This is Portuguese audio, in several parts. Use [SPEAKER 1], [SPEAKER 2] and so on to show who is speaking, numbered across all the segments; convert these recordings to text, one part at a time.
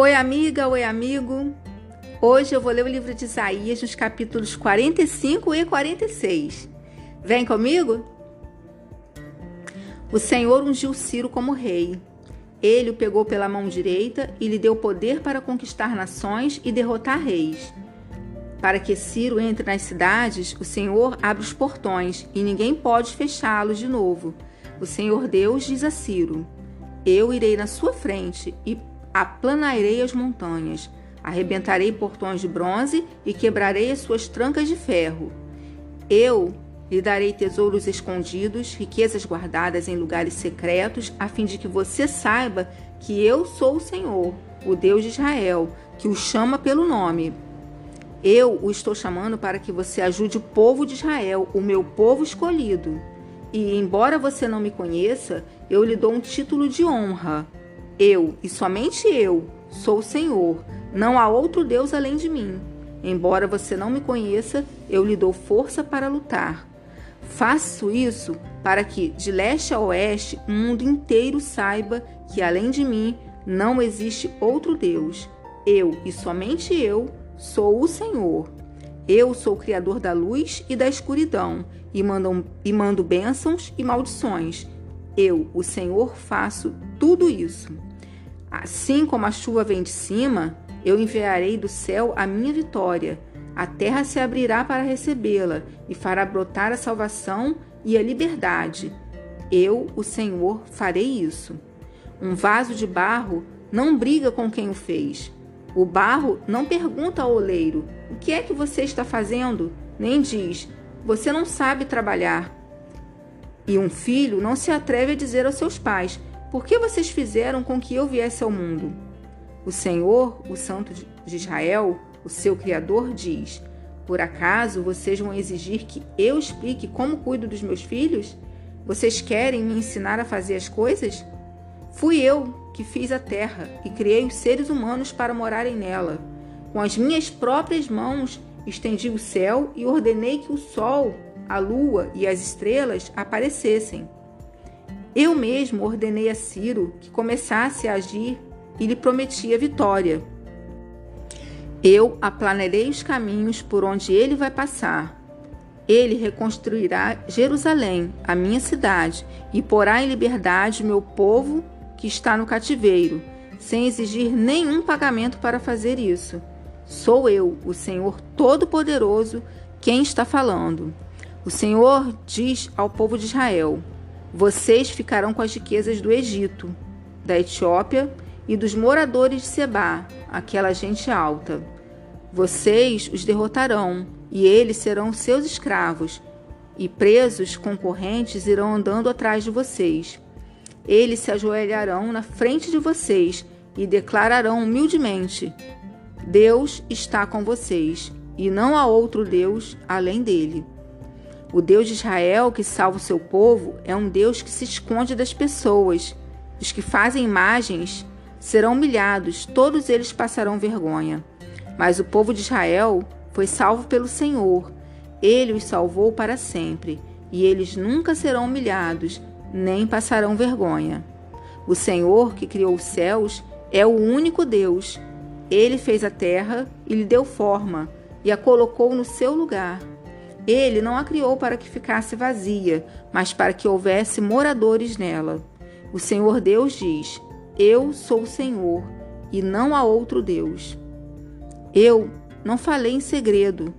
[SPEAKER 1] Oi, amiga, oi, amigo. Hoje eu vou ler o livro de Isaías nos capítulos 45 e 46. Vem comigo? O Senhor ungiu Ciro como rei. Ele o pegou pela mão direita e lhe deu poder para conquistar nações e derrotar reis. Para que Ciro entre nas cidades, o Senhor abre os portões e ninguém pode fechá-los de novo. O Senhor Deus diz a Ciro: Eu irei na sua frente e aplanarei as montanhas, arrebentarei portões de bronze e quebrarei as suas trancas de ferro. Eu lhe darei tesouros escondidos, riquezas guardadas em lugares secretos, a fim de que você saiba que eu sou o Senhor, o Deus de Israel, que o chama pelo nome. Eu o estou chamando para que você ajude o povo de Israel, o meu povo escolhido. E, embora você não me conheça, eu lhe dou um título de honra. Eu, e somente eu, sou o Senhor. Não há outro Deus além de mim. Embora você não me conheça, eu lhe dou força para lutar. Faço isso para que, de leste a oeste, o mundo inteiro saiba que, além de mim, não existe outro Deus. Eu, e somente eu, Sou o Senhor. Eu sou o Criador da luz e da escuridão, e mando, e mando bênçãos e maldições. Eu, o Senhor, faço tudo isso. Assim como a chuva vem de cima, eu enviarei do céu a minha vitória. A terra se abrirá para recebê-la e fará brotar a salvação e a liberdade. Eu, o Senhor, farei isso. Um vaso de barro não briga com quem o fez o barro não pergunta ao oleiro: O que é que você está fazendo? Nem diz: Você não sabe trabalhar. E um filho não se atreve a dizer aos seus pais: Por que vocês fizeram com que eu viesse ao mundo? O Senhor, o Santo de Israel, o seu Criador, diz: Por acaso vocês vão exigir que eu explique como cuido dos meus filhos? Vocês querem me ensinar a fazer as coisas? Fui eu que fiz a terra e criei os seres humanos para morarem nela. Com as minhas próprias mãos estendi o céu e ordenei que o sol, a lua e as estrelas aparecessem. Eu mesmo ordenei a Ciro que começasse a agir e lhe prometi a vitória. Eu aplanarei os caminhos por onde ele vai passar. Ele reconstruirá Jerusalém, a minha cidade, e porá em liberdade meu povo que está no cativeiro, sem exigir nenhum pagamento para fazer isso. Sou eu, o Senhor Todo-Poderoso, quem está falando. O Senhor diz ao povo de Israel: Vocês ficarão com as riquezas do Egito, da Etiópia e dos moradores de Seba, aquela gente alta. Vocês os derrotarão, e eles serão seus escravos, e presos concorrentes irão andando atrás de vocês. Eles se ajoelharão na frente de vocês e declararão humildemente: Deus está com vocês, e não há outro Deus além dele. O Deus de Israel que salva o seu povo é um Deus que se esconde das pessoas. Os que fazem imagens serão humilhados, todos eles passarão vergonha. Mas o povo de Israel foi salvo pelo Senhor. Ele os salvou para sempre, e eles nunca serão humilhados, nem passarão vergonha. O Senhor que criou os céus é o único Deus. Ele fez a terra e lhe deu forma e a colocou no seu lugar. Ele não a criou para que ficasse vazia, mas para que houvesse moradores nela. O Senhor Deus diz: Eu sou o Senhor e não há outro Deus. Eu não falei em segredo,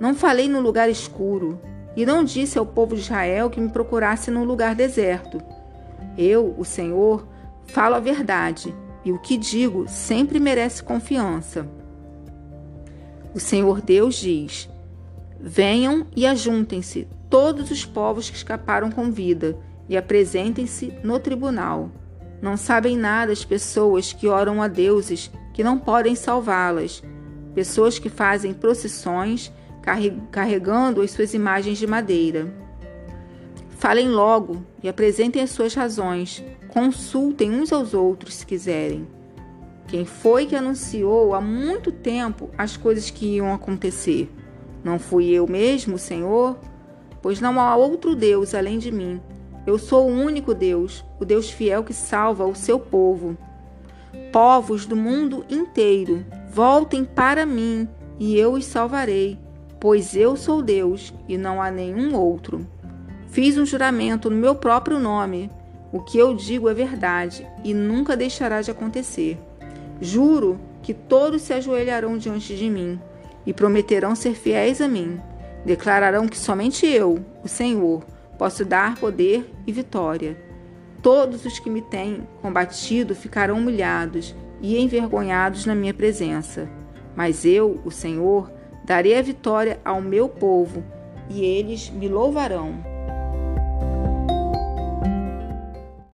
[SPEAKER 1] não falei no lugar escuro, e não disse ao povo de Israel que me procurasse num lugar deserto. Eu, o Senhor, falo a verdade, e o que digo sempre merece confiança. O Senhor Deus diz: Venham e ajuntem-se todos os povos que escaparam com vida e apresentem-se no tribunal. Não sabem nada as pessoas que oram a deuses que não podem salvá-las, pessoas que fazem procissões carregando as suas imagens de madeira. Falem logo e apresentem as suas razões. Consultem uns aos outros se quiserem. Quem foi que anunciou há muito tempo as coisas que iam acontecer? Não fui eu mesmo, Senhor? Pois não há outro Deus além de mim. Eu sou o único Deus, o Deus fiel que salva o seu povo. Povos do mundo inteiro, voltem para mim e eu os salvarei, pois eu sou Deus e não há nenhum outro. Fiz um juramento no meu próprio nome. O que eu digo é verdade e nunca deixará de acontecer. Juro que todos se ajoelharão diante de mim e prometerão ser fiéis a mim. Declararão que somente eu, o Senhor, posso dar poder e vitória. Todos os que me têm combatido ficarão humilhados e envergonhados na minha presença. Mas eu, o Senhor, darei a vitória ao meu povo, e eles me louvarão.